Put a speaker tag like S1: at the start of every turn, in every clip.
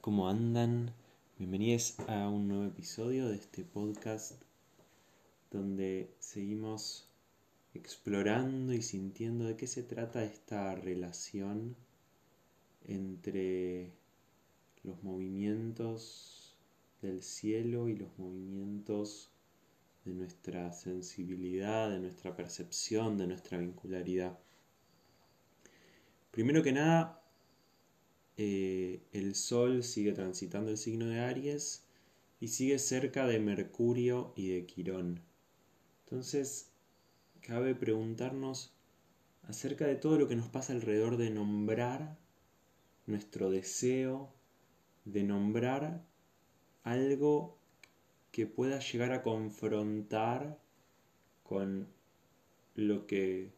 S1: ¿cómo andan? Bienvenidos a un nuevo episodio de este podcast donde seguimos explorando y sintiendo de qué se trata esta relación entre los movimientos del cielo y los movimientos de nuestra sensibilidad, de nuestra percepción, de nuestra vincularidad. Primero que nada, eh, el Sol sigue transitando el signo de Aries y sigue cerca de Mercurio y de Quirón. Entonces, cabe preguntarnos acerca de todo lo que nos pasa alrededor de nombrar nuestro deseo, de nombrar algo que pueda llegar a confrontar con lo que,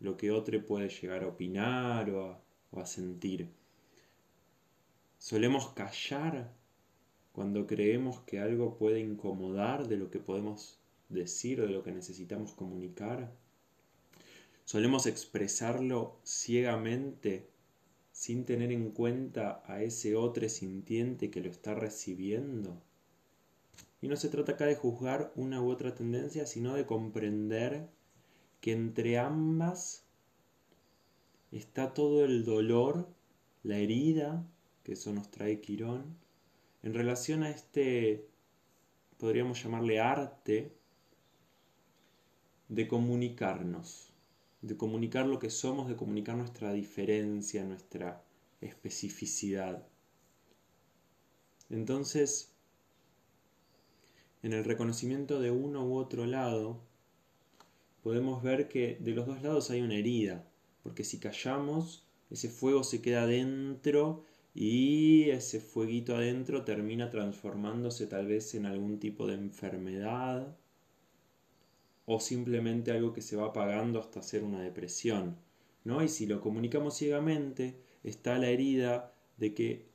S1: lo que otro puede llegar a opinar o a sentir. Solemos callar cuando creemos que algo puede incomodar de lo que podemos decir de lo que necesitamos comunicar. Solemos expresarlo ciegamente sin tener en cuenta a ese otro sintiente que lo está recibiendo. Y no se trata acá de juzgar una u otra tendencia, sino de comprender que entre ambas está todo el dolor, la herida que eso nos trae Quirón, en relación a este, podríamos llamarle arte, de comunicarnos, de comunicar lo que somos, de comunicar nuestra diferencia, nuestra especificidad. Entonces, en el reconocimiento de uno u otro lado, podemos ver que de los dos lados hay una herida, porque si callamos, ese fuego se queda dentro y ese fueguito adentro termina transformándose tal vez en algún tipo de enfermedad o simplemente algo que se va apagando hasta hacer una depresión. ¿no? Y si lo comunicamos ciegamente, está la herida de que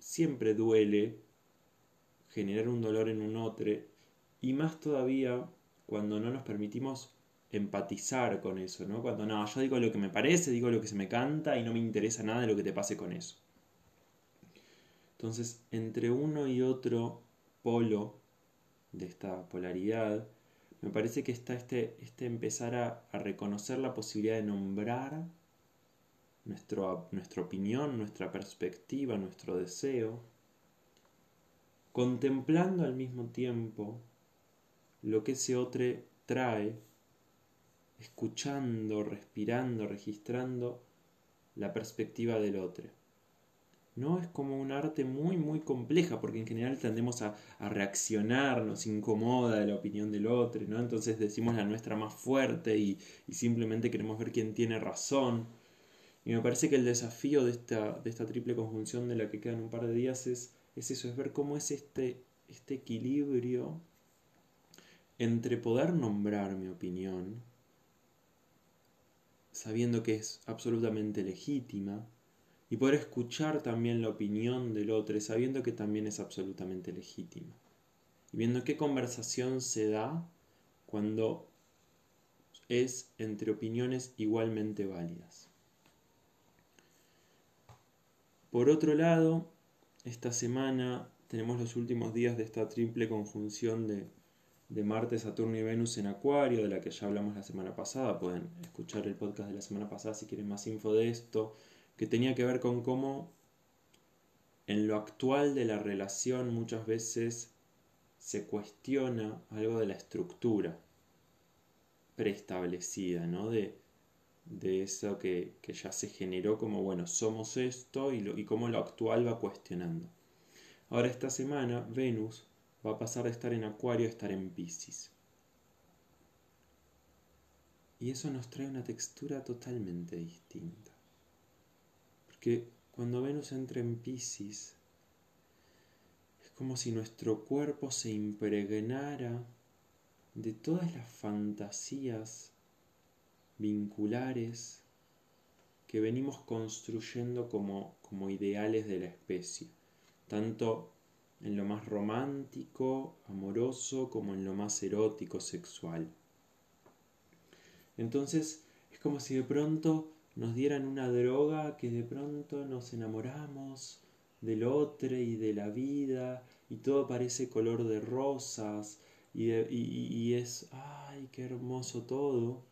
S1: siempre duele generar un dolor en un otro y más todavía cuando no nos permitimos empatizar con eso, ¿no? Cuando no, yo digo lo que me parece, digo lo que se me canta y no me interesa nada de lo que te pase con eso. Entonces, entre uno y otro polo de esta polaridad, me parece que está este, este empezar a, reconocer la posibilidad de nombrar nuestra opinión, nuestra perspectiva, nuestro deseo, contemplando al mismo tiempo lo que ese otro trae, escuchando, respirando, registrando la perspectiva del otro. ¿No? Es como un arte muy, muy compleja, porque en general tendemos a, reaccionar, nos incomoda la opinión del otro, ¿no? Entonces decimos la nuestra más fuerte y, simplemente queremos ver quién tiene razón. Y me parece que el desafío de esta, de esta triple conjunción de la que quedan un par de días es, es eso, es ver cómo es este, este equilibrio entre poder nombrar mi opinión, sabiendo que es absolutamente legítima, y poder escuchar también la opinión del otro, sabiendo que también es absolutamente legítima. Y viendo qué conversación se da cuando es entre opiniones igualmente válidas. Por otro lado, esta semana tenemos los últimos días de esta triple conjunción de, de Marte, Saturno y Venus en Acuario, de la que ya hablamos la semana pasada. Pueden escuchar el podcast de la semana pasada si quieren más info de esto que tenía que ver con cómo en lo actual de la relación muchas veces se cuestiona algo de la estructura preestablecida, ¿no? De, de eso que, ya se generó como, bueno, somos esto y, lo, y cómo lo actual va cuestionando. Ahora esta semana Venus va a pasar de estar en Acuario a estar en Pisces. Y eso nos trae una textura totalmente distinta que cuando Venus entra en Pisces, es como si nuestro cuerpo se impregnara de todas las fantasías vinculares que venimos construyendo como, como ideales de la especie, tanto en lo más romántico, amoroso, como en lo más erótico, sexual. Entonces es como si de pronto nos dieran una droga que de pronto nos enamoramos, del otro y de la vida y todo parece color de rosas y, y es, ay, qué hermoso todo.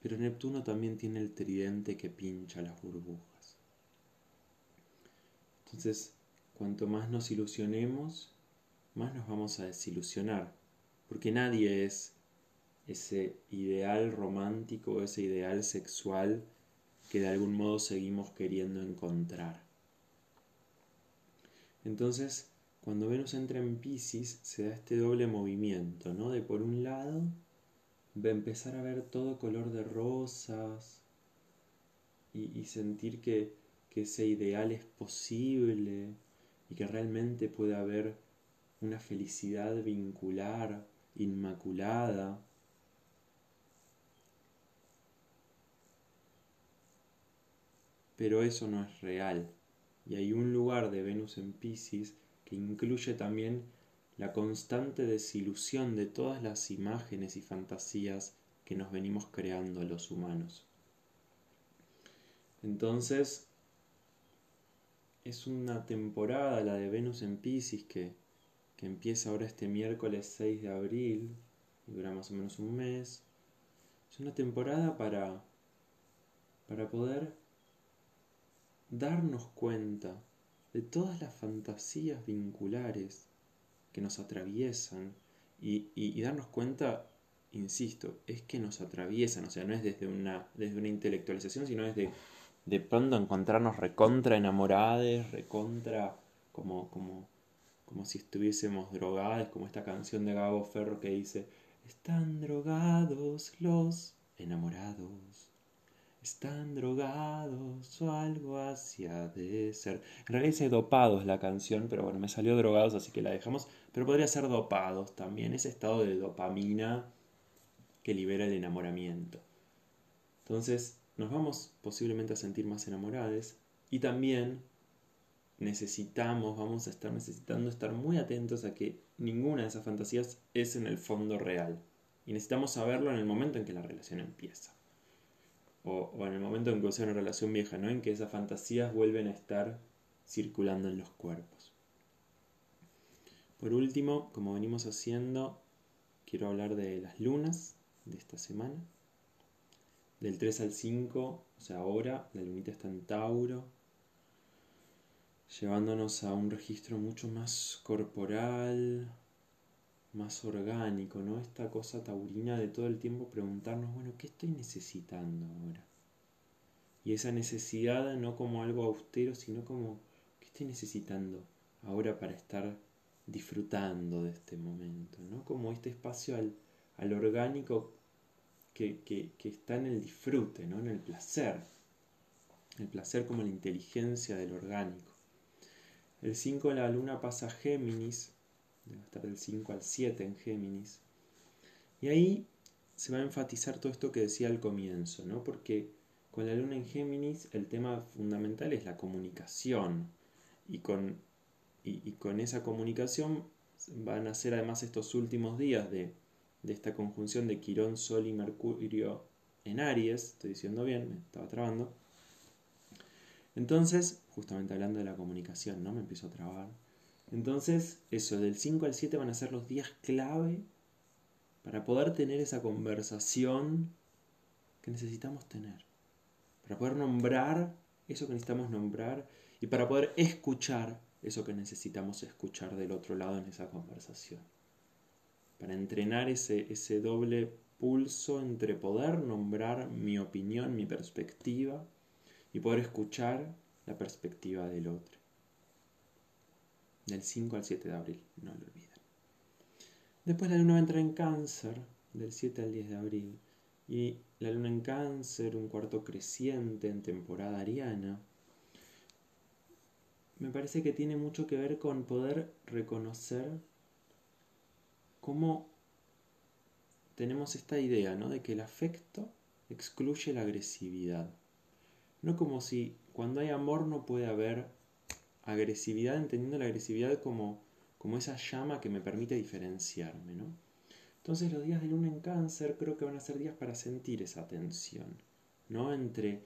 S1: Pero Neptuno también tiene el tridente que pincha las burbujas. Entonces, cuanto más nos ilusionemos, más nos vamos a desilusionar, porque nadie es ese ideal romántico, ese ideal sexual que de algún modo seguimos queriendo encontrar. Entonces, cuando Venus entra en Pisces, se da este doble movimiento, ¿no? De por un lado, a empezar a ver todo color de rosas y, sentir que, que ese ideal es posible y que realmente puede haber una felicidad vincular, inmaculada. Pero eso no es real. Y hay un lugar de Venus en Pisces que incluye también la constante desilusión de todas las imágenes y fantasías que nos venimos creando los humanos. Entonces, es una temporada, la de Venus en Pisces, que, que empieza ahora este miércoles 6 de abril y dura más o menos un mes. Es una temporada para, para poder darnos cuenta de todas las fantasías vinculares que nos atraviesan y, darnos cuenta, insisto, es que nos atraviesan, o sea, no es desde una, desde una intelectualización, sino desde de pronto encontrarnos recontra enamorados, recontra como, como, como si estuviésemos drogados, como esta canción de Gabo Ferro que dice, están drogados los enamorados están drogados o algo hacia de ser. En realidad dice dopados la canción, pero bueno, me salió drogados, así que la dejamos. Pero podría ser dopados también, ese estado de dopamina que libera el enamoramiento. Entonces, nos vamos posiblemente a sentir más enamorados y también necesitamos, vamos a estar necesitando estar muy atentos a que ninguna de esas fantasías es en el fondo real. Y necesitamos saberlo en el momento en que la relación empieza o, en el momento en que sea una relación vieja, ¿no? En que esas fantasías vuelven a estar circulando en los cuerpos. Por último, como venimos haciendo, quiero hablar de las lunas de esta semana. Del 3 al 5, o sea, ahora la lunita está en Tauro, llevándonos a un registro mucho más corporal, más orgánico, ¿no? Esta cosa taurina de todo el tiempo preguntarnos, bueno, ¿qué estoy necesitando ahora? Y esa necesidad no como algo austero, sino como, ¿qué estoy necesitando ahora para estar disfrutando de este momento? ¿no? Como este espacio al, al orgánico que, que, que, está en el disfrute, ¿no? en el placer. El placer como la inteligencia del orgánico. El 5 de la luna pasa a Géminis, debe estar del 5 al 7 en Géminis. Y ahí se va a enfatizar todo esto que decía al comienzo, ¿no? Porque con la luna en Géminis el tema fundamental es la comunicación. Y con, y, con esa comunicación van a ser además estos últimos días de, de esta conjunción de Quirón, Sol y Mercurio en Aries, estoy diciendo bien, me estaba trabando. Entonces, justamente hablando de la comunicación, ¿no? Me empiezo a trabar. Entonces, eso, del 5 al 7 van a ser los días clave para poder tener esa conversación que necesitamos tener. Para poder nombrar eso que necesitamos nombrar y para poder escuchar eso que necesitamos escuchar del otro lado en esa conversación. Para entrenar ese, ese doble pulso entre poder nombrar mi opinión, mi perspectiva y poder escuchar la perspectiva del otro del 5 al 7 de abril, no lo olviden. Después la luna va a entrar en cáncer, del 7 al 10 de abril, y la luna en cáncer, un cuarto creciente en temporada ariana, me parece que tiene mucho que ver con poder reconocer cómo tenemos esta idea, ¿no? De que el afecto excluye la agresividad. No como si cuando hay amor no puede haber agresividad, entendiendo la agresividad como, como esa llama que me permite diferenciarme, ¿no? Entonces los días de luna en cáncer creo que van a ser días para sentir esa tensión, ¿no? Entre,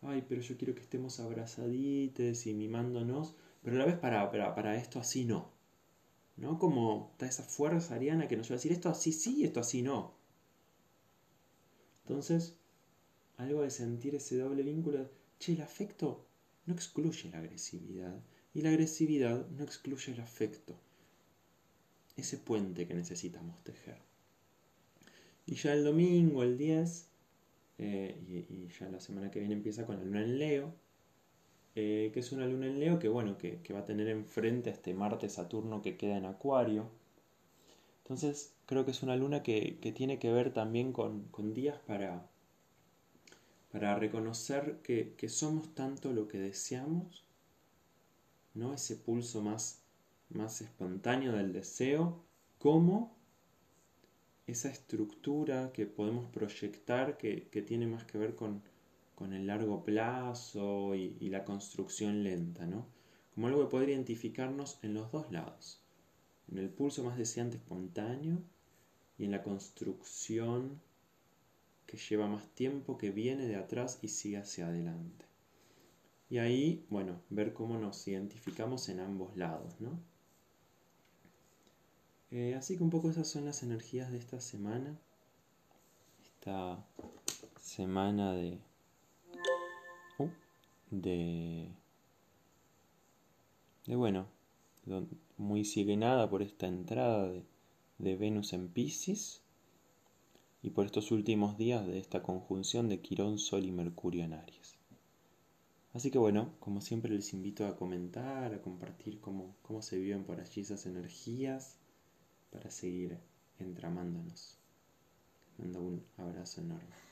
S1: ay, pero yo quiero que estemos abrazaditos y mimándonos, pero a la vez para, para, para esto así no. ¿No? Como está esa fuerza ariana que nos va a decir esto así sí, esto así no. Entonces, algo de sentir ese doble vínculo, che, el afecto no excluye la agresividad y la agresividad no excluye el afecto. Ese puente que necesitamos tejer. Y ya el domingo, el 10, eh, y, ya la semana que viene empieza con la luna en Leo, eh, que es una luna en Leo que, bueno, que, va a tener enfrente a este Marte-Saturno que queda en Acuario. Entonces creo que es una luna que, tiene que ver también con, con días para, para reconocer que, somos tanto lo que deseamos, ¿no? ese pulso más, más espontáneo del deseo, como esa estructura que podemos proyectar que, tiene más que ver con, el largo plazo y, la construcción lenta, ¿no? Como algo que poder identificarnos en los dos lados, en el pulso más deseante espontáneo y en la construcción que lleva más tiempo, que viene de atrás y sigue hacia adelante. Y ahí, bueno, ver cómo nos identificamos en ambos lados, ¿no? Eh, así que un poco esas son las energías de esta semana. Esta semana de... Uh, de... De bueno, muy sigue nada por esta entrada de, de Venus en Pisces y por estos últimos días de esta conjunción de Quirón, Sol y Mercurio en Aries. Así que bueno, como siempre les invito a comentar, a compartir cómo, cómo se viven por allí esas energías para seguir entramándonos. Mando un abrazo enorme.